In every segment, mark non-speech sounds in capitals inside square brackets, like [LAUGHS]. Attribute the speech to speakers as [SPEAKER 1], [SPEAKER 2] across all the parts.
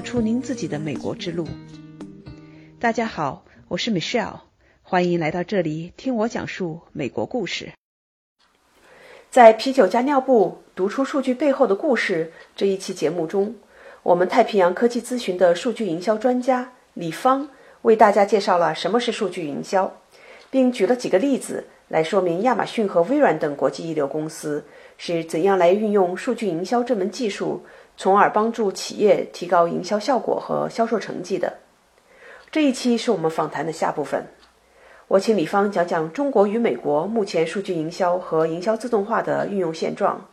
[SPEAKER 1] 走出您自己的美国之路。大家好，我是 Michelle，欢迎来到这里听我讲述美国故事。在啤酒加尿布读出数据背后的故事这一期节目中，我们太平洋科技咨询的数据营销专家李芳为大家介绍了什么是数据营销，并举了几个例子来说明亚马逊和微软等国际一流公司是怎样来运用数据营销这门技术，从而帮助企业提高营销效果和销售成绩的。这一期是我们访谈的下部分。我请李芳讲讲中国与美国目前数据营销和营销自动化的运用现状，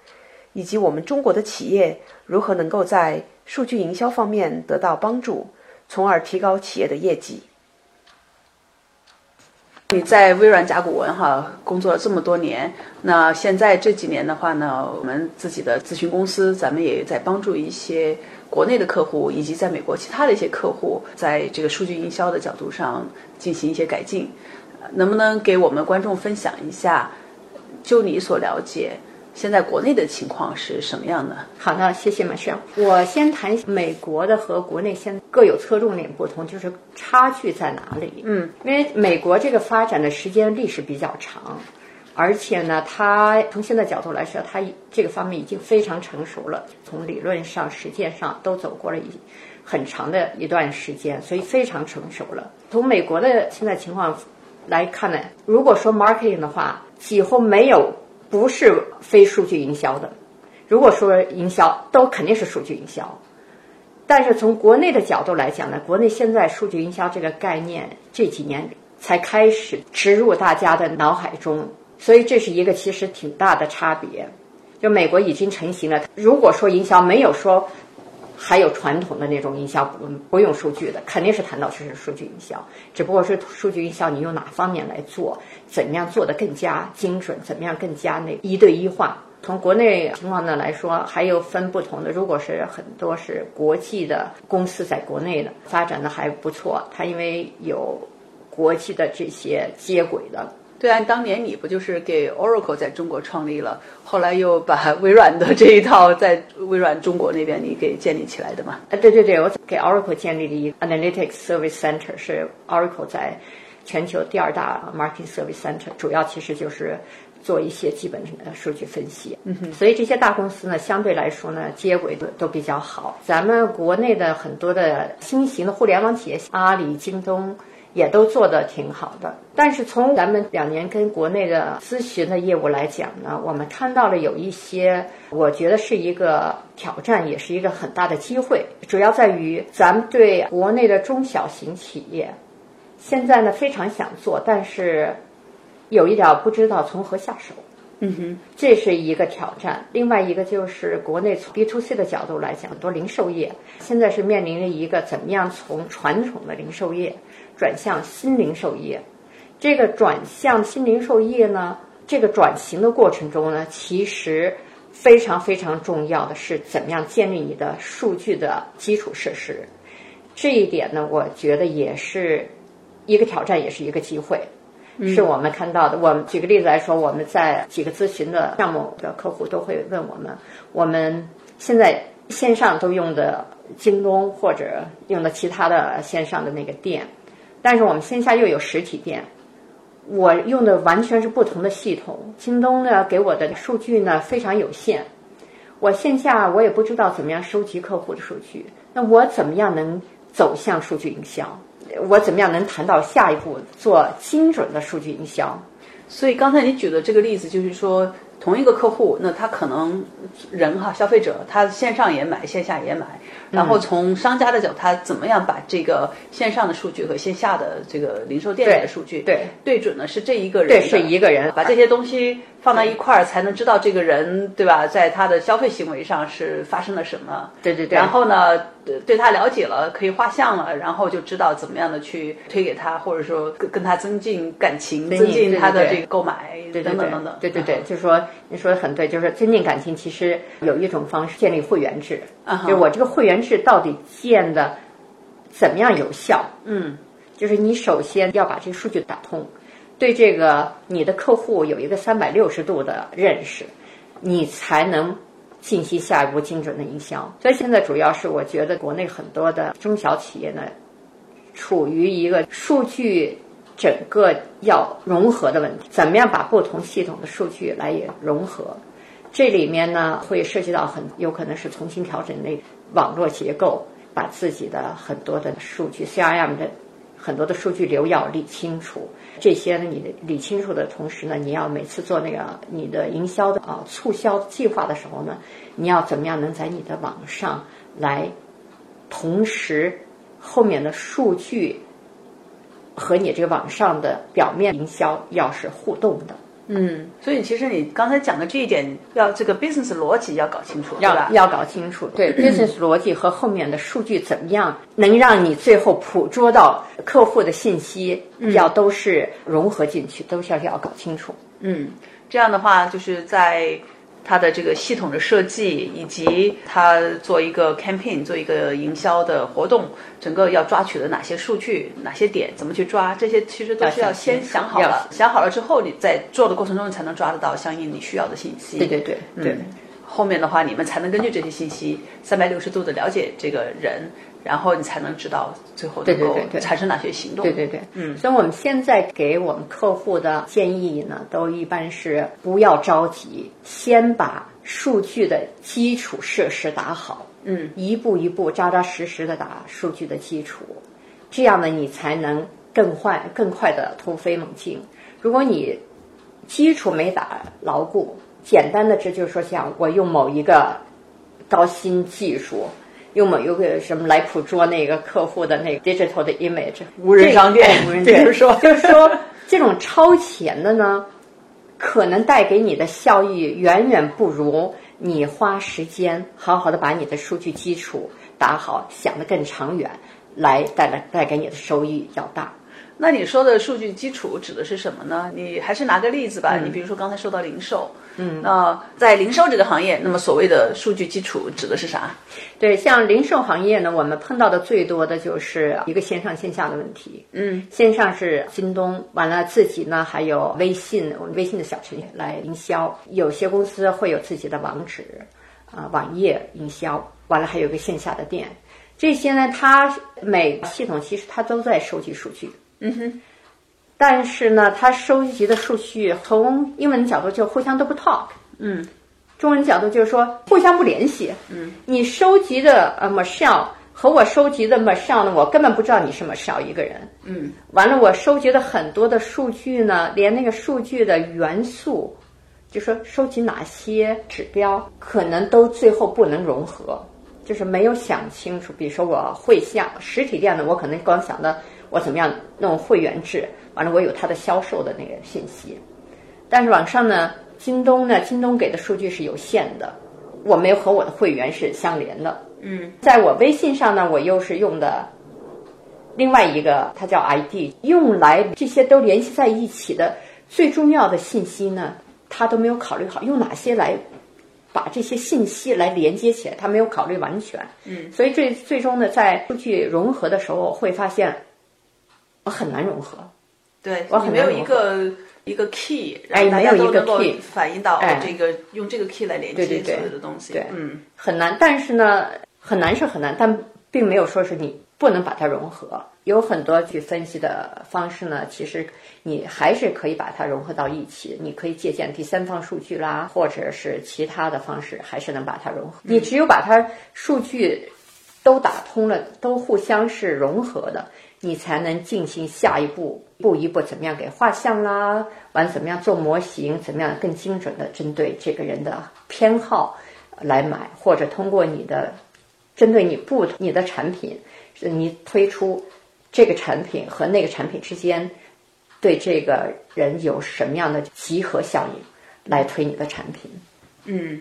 [SPEAKER 1] 以及我们中国的企业如何能够在数据营销方面得到帮助，从而提高企业的业绩。
[SPEAKER 2] 你在微软甲骨文哈工作了这么多年，那现在这几年的话呢，我们自己的咨询公司，咱们也在帮助一些国内的客户，以及在美国其他的一些客户，在这个数据营销的角度上进行一些改进。能不能给我们观众分享一下，就你所了解，现在国内的情况是什么样的？
[SPEAKER 3] 好的，谢谢马轩。我先谈美国的和国内现各有侧重点不同，就是差距在哪里？
[SPEAKER 2] 嗯，
[SPEAKER 3] 因为美国这个发展的时间历史比较长，而且呢，它从现在角度来说，它这个方面已经非常成熟了，从理论上、实践上都走过了一很长的一段时间，所以非常成熟了。从美国的现在情况。来看呢，如果说 marketing 的话，几乎没有不是非数据营销的。如果说营销，都肯定是数据营销。但是从国内的角度来讲呢，国内现在数据营销这个概念这几年才开始植入大家的脑海中，所以这是一个其实挺大的差别。就美国已经成型了，如果说营销没有说。还有传统的那种营销不不用数据的，肯定是谈到就是数据营销，只不过是数据营销你用哪方面来做，怎么样做的更加精准，怎么样更加那一对一化。从国内情况呢来说，还有分不同的。如果是很多是国际的公司在国内的发展的还不错，它因为有国际的这些接轨的。
[SPEAKER 2] 对啊，当年你不就是给 Oracle 在中国创立了，后来又把 [LAUGHS] 微软的这一套在微软中国那边你给建立起来的嘛？
[SPEAKER 3] 啊，对对对，我给 Oracle 建立了一个 Analytics Service Center，是 Oracle 在全球第二大 Marketing Service Center，主要其实就是做一些基本的数据分析。
[SPEAKER 2] 嗯哼，
[SPEAKER 3] 所以这些大公司呢，相对来说呢，接轨都都比较好。咱们国内的很多的新型的互联网企业，阿里、京东。也都做得挺好的，但是从咱们两年跟国内的咨询的业务来讲呢，我们看到了有一些，我觉得是一个挑战，也是一个很大的机会。主要在于咱们对国内的中小型企业，现在呢非常想做，但是有一点不知道从何下手。
[SPEAKER 2] 嗯哼，
[SPEAKER 3] 这是一个挑战。另外一个就是国内从 B to C 的角度来讲，很多零售业现在是面临着一个怎么样从传统的零售业。转向新零售业，这个转向新零售业呢，这个转型的过程中呢，其实非常非常重要的是怎么样建立你的数据的基础设施。这一点呢，我觉得也是一个挑战，也是一个机会，是我们看到的。我们举个例子来说，我们在几个咨询的项目的客户都会问我们：我们现在线上都用的京东或者用的其他的线上的那个店。但是我们线下又有实体店，我用的完全是不同的系统。京东呢给我的数据呢非常有限，我线下我也不知道怎么样收集客户的数据。那我怎么样能走向数据营销？我怎么样能谈到下一步做精准的数据营销？
[SPEAKER 2] 所以刚才你举的这个例子就是说。同一个客户，那他可能人哈消费者，他线上也买，线下也买。然后从商家的角度，他怎么样把这个线上的数据和线下的这个零售店里的数据
[SPEAKER 3] 对
[SPEAKER 2] 对准呢？是这一个人，
[SPEAKER 3] 对是一个人，
[SPEAKER 2] 把这些东西放到一块儿，才能知道这个人对吧？在他的消费行为上是发生了什么？
[SPEAKER 3] 对对对。
[SPEAKER 2] 然后呢，对他了解了，可以画像了，然后就知道怎么样的去推给他，或者说跟跟他增进感情，增进他的这个购买等等等等。
[SPEAKER 3] 对对对，就是说。你说的很对，就是增进感情，其实有一种方式，建立会员制。
[SPEAKER 2] 啊，
[SPEAKER 3] 就我这个会员制到底建的怎么样有效？
[SPEAKER 2] 嗯，
[SPEAKER 3] 就是你首先要把这个数据打通，对这个你的客户有一个三百六十度的认识，你才能进行下一步精准的营销。所以现在主要是我觉得国内很多的中小企业呢，处于一个数据整个要融合的问题，怎么样把不同系统的数据来也融合？这里面呢会涉及到很有可能是重新调整那网络结构，把自己的很多的数据 CRM 的很多的数据流要理清楚。这些呢，你理清楚的同时呢，你要每次做那个你的营销的啊促销计划的时候呢，你要怎么样能在你的网上来同时后面的数据和你这个网上的表面营销要是互动的。
[SPEAKER 2] 嗯，所以其实你刚才讲的这一点，要这个 business 逻辑要搞清楚，
[SPEAKER 3] 要
[SPEAKER 2] 吧？
[SPEAKER 3] 要搞清楚，对 business 逻辑和后面的数据怎么样能让你最后捕捉到客户的信息，要都是融合进去，都是要要搞清楚。
[SPEAKER 2] 嗯，这样的话就是在它的这个系统的设计，以及它做一个 campaign 做一个营销的活动，整个要抓取的哪些数据、哪些点，怎么去抓，这些其实都是要先想好了，想好了之后，你在做的过程中，才能抓得到相应你需要的信息。
[SPEAKER 3] 对对对对。
[SPEAKER 2] 嗯后面的话，你们才能根据这些信息，三百六十度的了解这个人，然后你才能知道最后能够
[SPEAKER 3] 对对对对
[SPEAKER 2] 产生哪些行动。
[SPEAKER 3] 对对对，嗯，所以我们现在给我们客户的建议呢，都一般是不要着急，先把数据的基础设施打好，
[SPEAKER 2] 嗯，
[SPEAKER 3] 一步一步扎扎实实的打数据的基础，这样呢，你才能更快更快的突飞猛进。如果你基础没打牢固，简单的这就是说，像我用某一个高新技术，用某一个什么来捕捉那个客户的那个 digital 的 image，
[SPEAKER 2] 无人商店
[SPEAKER 3] 这个无人
[SPEAKER 2] 比如说
[SPEAKER 3] 就是说这种超前的呢，可能带给你的效益远远不如你花时间好好的把你的数据基础打好，想得更长远，来带来带给你的收益要大。
[SPEAKER 2] 那你说的数据基础指的是什么呢？你还是拿个例子吧。你比如说刚才说到零售，嗯，那在零售这个行业，那么所谓的数据基础指的是啥？
[SPEAKER 3] 对，像零售行业呢，我们碰到的最多的就是一个线上线下的问题。
[SPEAKER 2] 嗯，
[SPEAKER 3] 线上是京东，完了自己呢还有微信，我们微信的小程序来营销。有些公司会有自己的网址，啊、网页营销，完了还有个线下的店。这些呢，它每个系统其实它都在收集数据。
[SPEAKER 2] 嗯哼，
[SPEAKER 3] 但是呢，他收集的数据从英文角度就互相都不 talk，
[SPEAKER 2] 嗯，
[SPEAKER 3] 中文角度就是说互相不联系。嗯，你收集的呃 Michelle 和我收集的 Michelle 呢，我根本不知道你是 Michelle 一个人。
[SPEAKER 2] 嗯，
[SPEAKER 3] 完了，我收集的很多的数据呢，连那个数据的元素，就说收集哪些指标，可能都最后不能融合，就是没有想清楚。比如说我会像实体店呢，我可能光想的我怎么样弄会员制，完了我有他的销售的那个信息，但是网上呢，京东呢，京东给的数据是有限的，我没有和我的会员是相连的。
[SPEAKER 2] 嗯，
[SPEAKER 3] 在我微信上呢，我又是用的另外一个，它叫 ID，用来这些都联系在一起的最重要的信息呢，他都没有考虑好用哪些来把这些信息来连接起来，他没有考虑完全。
[SPEAKER 2] 嗯，
[SPEAKER 3] 所以最最终呢，在数据融合的时候，会发现我很难融合。
[SPEAKER 2] 对，
[SPEAKER 3] 我
[SPEAKER 2] 你没有一个一个 key，
[SPEAKER 3] 哎
[SPEAKER 2] 让大家
[SPEAKER 3] 没有一个
[SPEAKER 2] 都能够
[SPEAKER 3] key
[SPEAKER 2] 反映到
[SPEAKER 3] 哎
[SPEAKER 2] 这个用这个 key 来连接所有的东西。
[SPEAKER 3] 对
[SPEAKER 2] 嗯
[SPEAKER 3] 很难，但是呢，很难是很难，但并没有说是你不能把它融合。有很多去分析的方式呢，其实你还是可以把它融合到一起。你可以借鉴第三方数据啦，或者是其他的方式，还是能把它融合。你只有把它数据都打通了，都互相是融合的，你才能进行下一步，一步一步怎么样给画像啦，完怎么样做模型，怎么样更精准的针对这个人的偏好来买，或者通过你的针对你不同你的产品，你推出这个产品和那个产品之间对这个人有什么样的集合效应，来推你的产品。
[SPEAKER 2] 嗯。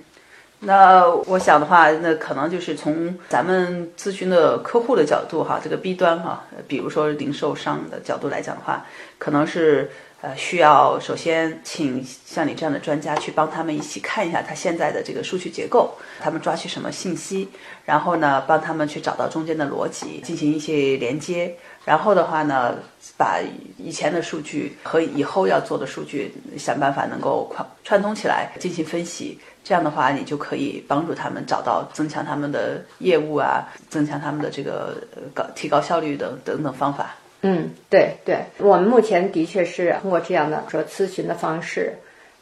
[SPEAKER 2] 那我想的话，那可能就是从咱们咨询的客户的角度哈，这个 B 端哈，比如说零售商的角度来讲的话，可能是呃，需要首先请像你这样的专家去帮他们一起看一下他现在的这个数据结构，他们抓取什么信息，然后呢，帮他们去找到中间的逻辑，进行一些连接，然后的话呢，把以前的数据和以后要做的数据想办法能够串串通起来进行分析。这样的话，你就可以帮助他们找到增强他们的业务啊，增强他们的这个高提高效率等等等方法。
[SPEAKER 3] 嗯，对对，我们目前的确是通过这样的说咨询的方式，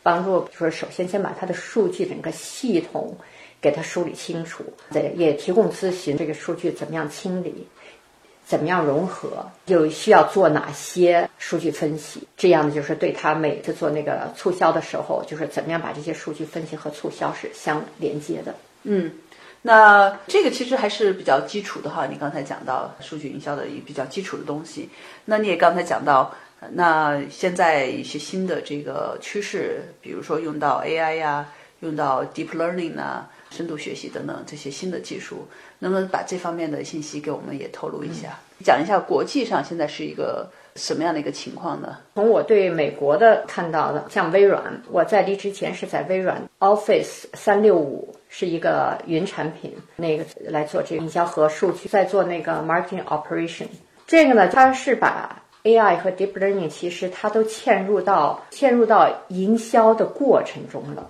[SPEAKER 3] 帮助说首先先把他的数据整个系统给他梳理清楚，对，也提供咨询这个数据怎么样清理，怎么样融合，又需要做哪些数据分析，这样的就是对他每次做那个促销的时候，就是怎么样把这些数据分析和促销是相连接的。
[SPEAKER 2] 嗯。那这个其实还是比较基础的哈，你刚才讲到数据营销的一比较基础的东西。那你也刚才讲到，那现在一些新的这个趋势，比如说用到 AI 呀，用到 Deep Learning 啊，深度学习等等这些新的技术，能不能把这方面的信息给我们也透露一下，讲一下国际上现在是一个什么样的一个情况呢？
[SPEAKER 3] 从我对美国的看到的，像微软，我在离职前是在微软 Office 三六五。是一个云产品，那个来做这个营销和数据，在做那个 marketing operation。这个呢，它是把 AI 和 deep learning，其实它都嵌入到嵌入到营销的过程中了。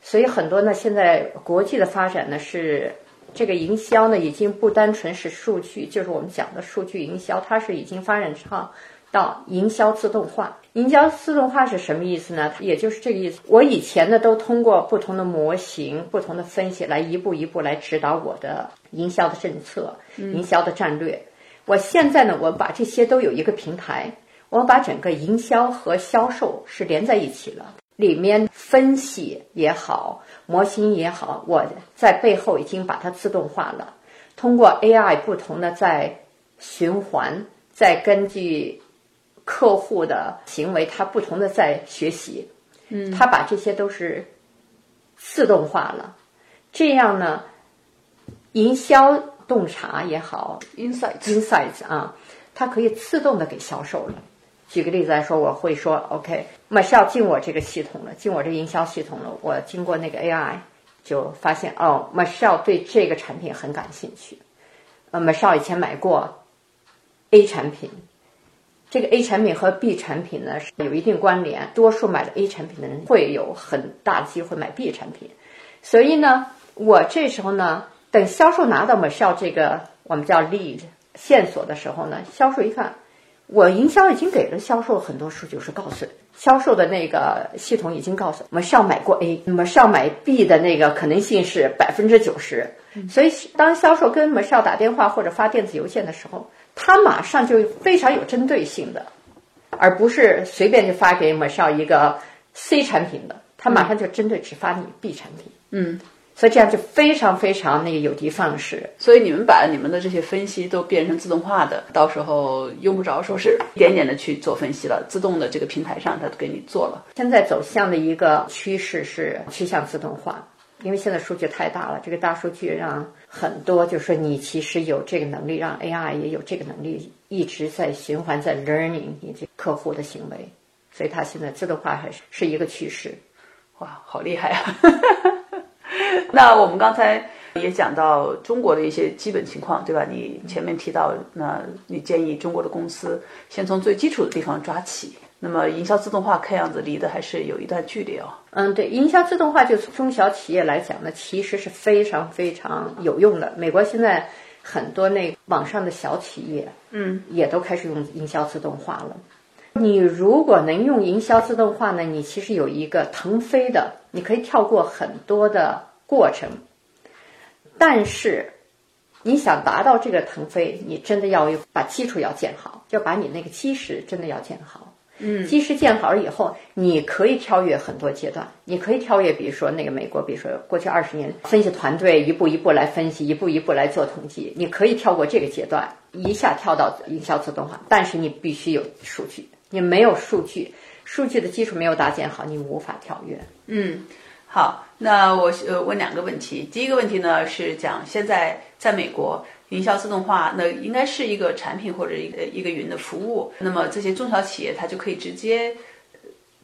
[SPEAKER 3] 所以很多呢，现在国际的发展呢，是这个营销呢，已经不单纯是数据，就是我们讲的数据营销，它是已经发展成。到营销自动化，营销自动化是什么意思呢？也就是这个意思。我以前呢都通过不同的模型、不同的分析来一步一步来指导我的营销的政策、营销的战略。我现在呢，我把这些都有一个平台，我把整个营销和销售是连在一起了。里面分析也好，模型也好，我在背后已经把它自动化了。通过 AI 不同的在循环，再根据。客户的行为，他不同的在学习，
[SPEAKER 2] 嗯，
[SPEAKER 3] 他把这些都是自动化了，这样呢，营销洞察也好
[SPEAKER 2] ，insights，insights
[SPEAKER 3] 啊，它可以自动的给销售了。举个例子来说，我会说，OK，马上进我这个系统了，进我这个营销系统了。我经过那个 AI，就发现哦，马上对这个产品很感兴趣。呃，马上以前买过 A 产品。这个 A 产品和 B 产品呢是有一定关联，多数买了 A 产品的人会有很大的机会买 B 产品，所以呢，我这时候呢，等销售拿到我们需要这个我们叫 lead 线索的时候呢，销售一看，我营销已经给了销售很多数据，是告诉销售的那个系统已经告诉我们是要买过 A，那么是要买 B 的那个可能性是百分之九十，所以当销售跟我们是要打电话或者发电子邮件的时候。他马上就非常有针对性的，而不是随便就发给我们上一个 C 产品的，他马上就针对只发你 B 产品。
[SPEAKER 2] 嗯，
[SPEAKER 3] 所以这样就非常非常那个有的放矢。
[SPEAKER 2] 所以你们把你们的这些分析都变成自动化的，到时候用不着说是一点点的去做分析了，自动的这个平台上它都给你做了。
[SPEAKER 3] 现在走向的一个趋势是趋向自动化。因为现在数据太大了，这个大数据让很多，就是说你其实有这个能力，让 AI 也有这个能力，一直在循环在 learning 你这客户的行为，所以它现在自动化还是是一个趋势。
[SPEAKER 2] 哇，好厉害啊！[LAUGHS] 那我们刚才也讲到中国的一些基本情况，对吧？你前面提到，那你建议中国的公司先从最基础的地方抓起。那么，营销自动化看样子离得还是有一段距离哦。
[SPEAKER 3] 嗯，对，营销自动化就中小企业来讲呢，其实是非常非常有用的。美国现在很多那网上的小企业，
[SPEAKER 2] 嗯，
[SPEAKER 3] 也都开始用营销自动化了。你如果能用营销自动化呢，你其实有一个腾飞的，你可以跳过很多的过程。但是，你想达到这个腾飞，你真的要把基础要建好，要把你那个基石真的要建好。
[SPEAKER 2] 嗯，
[SPEAKER 3] 基石建好了以后，你可以跳跃很多阶段。你可以跳跃，比如说那个美国，比如说过去二十年分析团队一步一步来分析，一步一步来做统计。你可以跳过这个阶段，一下跳到营销自动化。但是你必须有数据，你没有数据，数据的基础没有搭建好，你无法跳跃。
[SPEAKER 2] 嗯，好，那我呃问两个问题。第一个问题呢是讲现在在美国营销自动化，那应该是一个产品或者一个一个云的服务。那么这些中小企业它就可以直接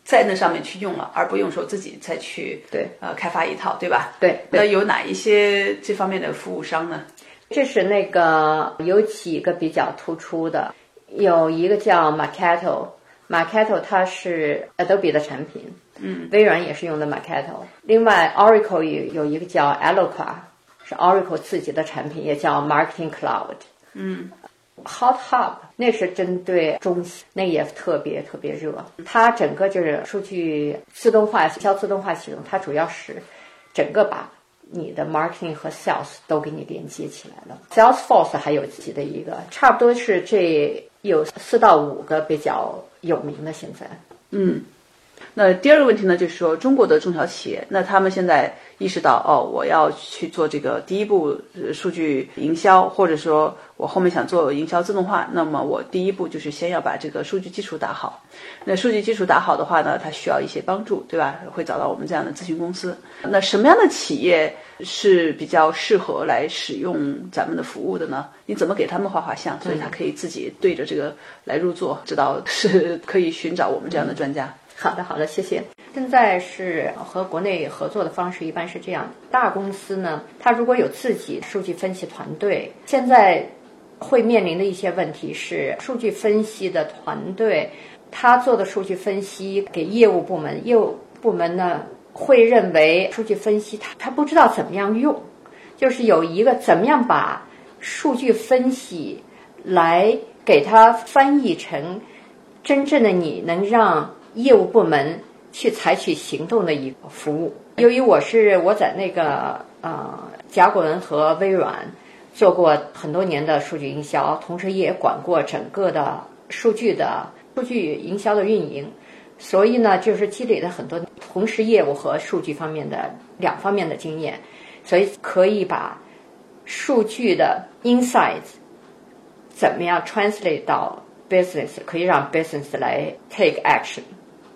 [SPEAKER 2] 在那上面去用了，而不用说自己再去
[SPEAKER 3] 对
[SPEAKER 2] 呃开发一套，对吧？
[SPEAKER 3] 对
[SPEAKER 2] 那有哪一些这方面的服务商呢？
[SPEAKER 3] 这是那个有几个比较突出的，有一个叫 Marketo，Marketo 它是 Adobe 的产品，嗯，微软也是用的 Marketo。另外 Oracle 有有一个叫 Eloqua，是 Oracle 自己的产品，也叫 Marketing Cloud。嗯，Hot Hub 那是针对中西，那也特别特别热。它整个就是数据自动化、营销自动化系统，它主要是整个把你的 marketing 和 sales 都给你连接起来了。Salesforce 还有自己的一个，差不多是这有四到五个比较有名的。现在，
[SPEAKER 2] 嗯，那第二个问题呢，就是说中国的中小企业，那他们现在意识到哦，我要去做这个第一步呃数据营销，或者说我后面想做营销自动化，那么我第一步就是先要把这个数据基础打好。那数据基础打好的话呢，它需要一些帮助，对吧？会找到我们这样的咨询公司。那什么样的企业是比较适合来使用咱们的服务的呢？你怎么给他们画画像，所以他可以自己对着这个来入座，知道是可以寻找我们这样的专家。
[SPEAKER 3] 好的，好的，谢谢。现在是和国内合作的方式一般是这样，大公司呢，它如果有自己数据分析团队，现在会面临的一些问题是，数据分析的团队他做的数据分析给业务部门，业务部门呢会认为数据分析他他不知道怎么样用，就是有一个怎么样把数据分析来给它翻译成真正的你能让业务部门去采取行动的一个服务。由于我是我在那个呃甲骨文和微软做过很多年的数据营销，同时也管过整个的数据的数据营销的运营，所以呢，就是积累了很多同时业务和数据方面的两方面的经验，所以可以把数据的 insights 怎么样 translate 到 business，可以让 business 来 take action。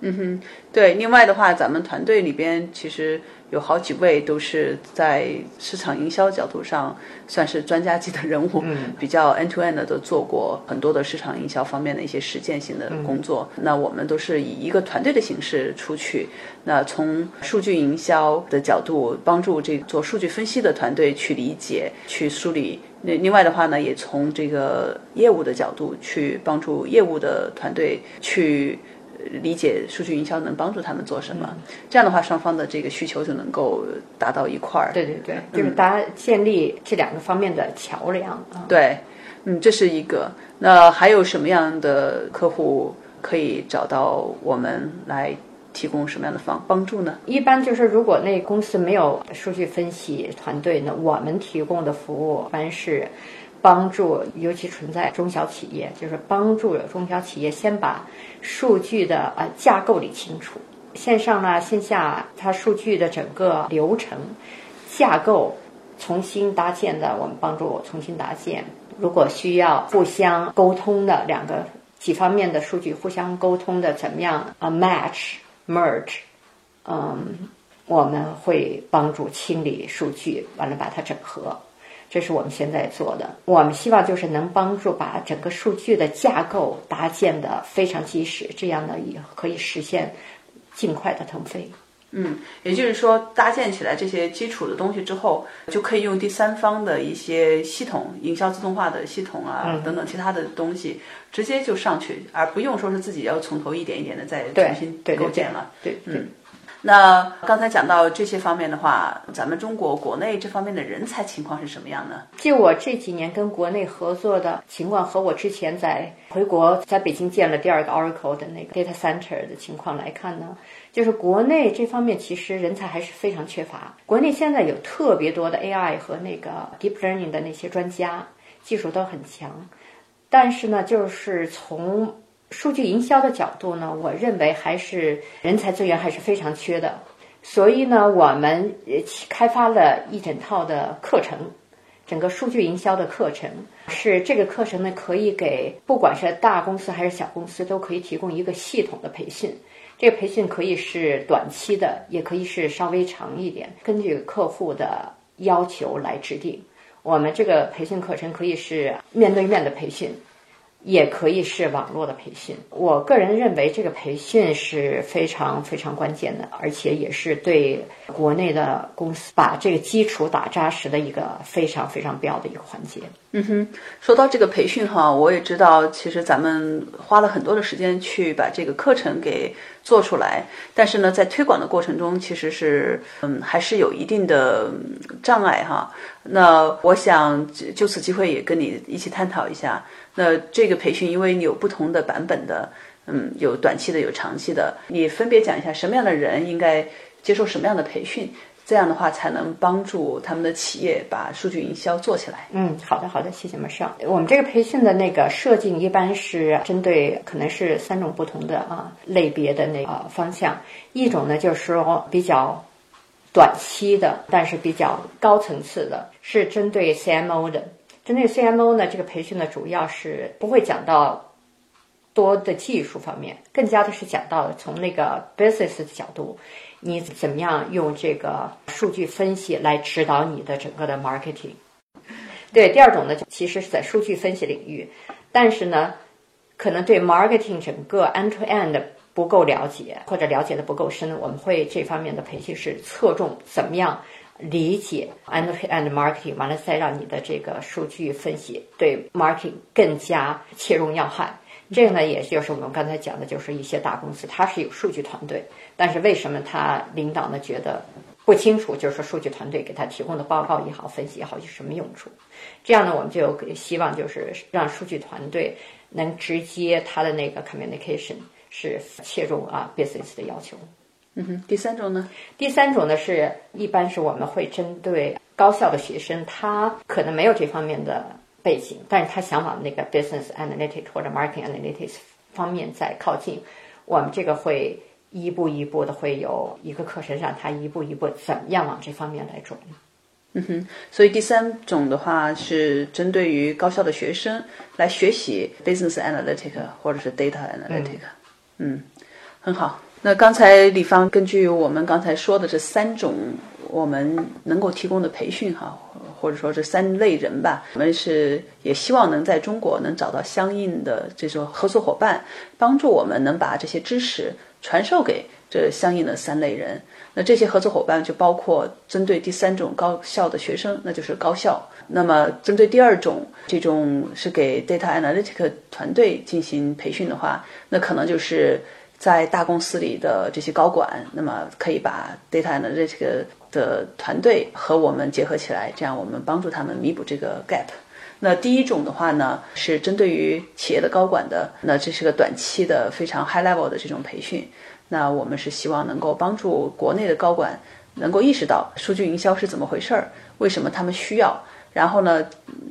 [SPEAKER 2] 嗯哼，对。另外的话，咱们团队里边其实有好几位都是在市场营销角度上算是专家级的人物，
[SPEAKER 3] 嗯 [LAUGHS]
[SPEAKER 2] 比较 end to end 的都做过很多的市场营销方面的一些实践性的工作。那我们都是以一个团队的形式出去，那从数据营销的角度帮助这做数据分析的团队去理解、去梳理。那另外的话呢，也从这个业务的角度去帮助业务的团队去。理解数据营销能帮助他们做什么，这样的话，双方的这个需求就能够达到一块儿。
[SPEAKER 3] 对对对，就是大家建立这两个方面的桥梁啊。
[SPEAKER 2] 对，嗯，这是一个。那还有什么样的客户可以找到我们来提供什么样的方帮助呢？
[SPEAKER 3] 一般就是如果那公司没有数据分析团队呢，我们提供的服务一般是帮助，尤其存在中小企业，就是帮助中小企业先把数据的呃架构理清楚，线上呢线下它数据的整个流程架构重新搭建的，我们帮助重新搭建。如果需要互相沟通的两个几方面的数据互相沟通的，怎么样啊 match merge，嗯，我们会帮助清理数据，完了把它整合。这是我们现在做的。我们希望就是能帮助把整个数据的架构搭建的非常及时，这样呢也可以实现尽快的腾飞。
[SPEAKER 2] 嗯，也就是说，搭建起来这些基础的东西之后，就可以用第三方的一些系统、营销自动化的系统啊，
[SPEAKER 3] 嗯
[SPEAKER 2] 等等其他的东西，直接就上去，而不用说是自己要从头一点一点的再重新构建了。
[SPEAKER 3] 对对。
[SPEAKER 2] 嗯那刚才讲到这些方面的话，咱们中国国内这方面的人才情况是什么样呢？
[SPEAKER 3] 就我这几年跟国内合作的情况，和我之前在回国在北京建了第二个 Oracle 的那个 data center 的情况来看呢，就是国内这方面其实人才还是非常缺乏。国内现在有特别多的 AI 和那个 deep learning 的那些专家，技术都很强，但是呢，就是从数据营销的角度呢，我认为还是人才资源还是非常缺的。所以呢，我们呃开发了一整套的课程，整个数据营销的课程是这个课程呢，可以给不管是大公司还是小公司都可以提供一个系统的培训。这个培训可以是短期的，也可以是稍微长一点，根据客户的要求来制定。我们这个培训课程可以是面对面的培训。也可以是网络的培训。我个人认为，这个培训是非常非常关键的，而且也是对国内的公司把这个基础打扎实的一个非常非常必要的一个环节。
[SPEAKER 2] 嗯哼，说到这个培训哈，我也知道，其实咱们花了很多的时间去把这个课程给做出来，但是呢，在推广的过程中，其实是嗯，还是有一定的障碍哈。那我想就此机会也跟你一起探讨一下。那这个培训，因为你有不同的版本的，嗯，有短期的，有长期的，你分别讲一下什么样的人应该接受什么样的培训，这样的话才能帮助他们的企业把数据营销做起来。
[SPEAKER 3] 嗯，好的，好的，谢谢马上。我们这个培训的那个设计一般是针对可能是三种不同的啊类别的那个方向，一种呢就是说比较短期的，但是比较高层次的，是针对 CMO 的。针对 CMO 呢，这个培训呢，主要是不会讲到多的技术方面，更加的是讲到从那个 business 的角度，你怎么样用这个数据分析来指导你的整个的 marketing。对，第二种呢，其实是在数据分析领域，但是呢，可能对 marketing 整个 end to end 不够了解，或者了解的不够深，我们会这方面的培训是侧重怎么样。理解 and and marketing，完了再让你的这个数据分析对 marketing 更加切中要害。这个呢，也就是我们刚才讲的，就是一些大公司它是有数据团队，但是为什么他领导呢觉得不清楚？就是说数据团队给他提供的报告也好，分析也好，有什么用处？这样呢，我们就希望就是让数据团队能直接他的那个 communication 是切中啊 business 的要求。
[SPEAKER 2] 嗯哼，第三种呢？
[SPEAKER 3] 第三种呢是一般是我们会针对高校的学生，他可能没有这方面的背景，但是他想往那个 business analytics 或者 marketing analytics 方面再靠近，我们这个会一步一步的会有一个课程让他一步一步怎么样往这方面来转。
[SPEAKER 2] 嗯哼，所以第三种的话是针对于高校的学生来学习 business analytics 或者是 data analytics。嗯，很好。那刚才李芳根据我们刚才说的这三种我们能够提供的培训哈，或者说这三类人吧，我们是也希望能在中国能找到相应的这种合作伙伴，帮助我们能把这些知识传授给这相应的三类人。那这些合作伙伴就包括针对第三种高校的学生，那就是高校；那么针对第二种这种是给 data analytic 团队进行培训的话，那可能就是。在大公司里的这些高管，那么可以把 data 的这个的团队和我们结合起来，这样我们帮助他们弥补这个 gap。那第一种的话呢，是针对于企业的高管的，那这是个短期的非常 high level 的这种培训。那我们是希望能够帮助国内的高管能够意识到数据营销是怎么回事儿，为什么他们需要，然后呢，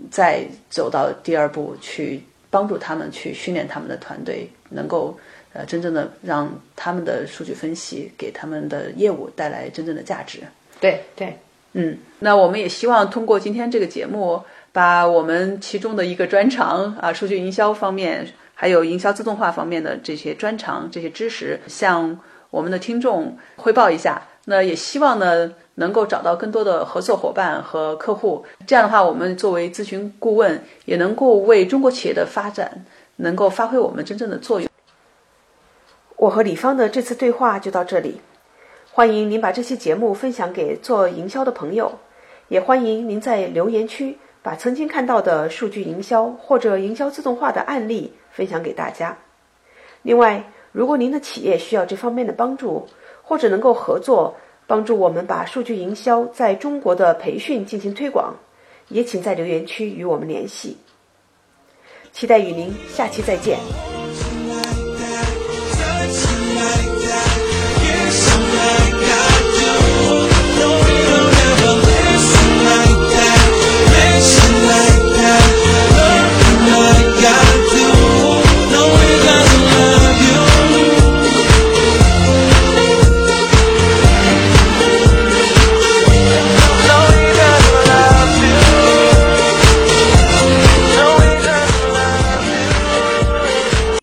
[SPEAKER 2] 再走到第二步去帮助他们去训练他们的团队，能够。呃，真正的让他们的数据分析给他们的业务带来真正的价值。
[SPEAKER 3] 对对，
[SPEAKER 2] 嗯，那我们也希望通过今天这个节目，把我们其中的一个专长啊，数据营销方面，还有营销自动化方面的这些专长、这些知识，向我们的听众汇报一下。那也希望呢，能够找到更多的合作伙伴和客户。这样的话，我们作为咨询顾问，也能够为中国企业的发展能够发挥我们真正的作用。
[SPEAKER 1] 我和李芳的这次对话就到这里，欢迎您把这期节目分享给做营销的朋友，也欢迎您在留言区把曾经看到的数据营销或者营销自动化的案例分享给大家。另外，如果您的企业需要这方面的帮助，或者能够合作帮助我们把数据营销在中国的培训进行推广，也请在留言区与我们联系。期待与您下期再见。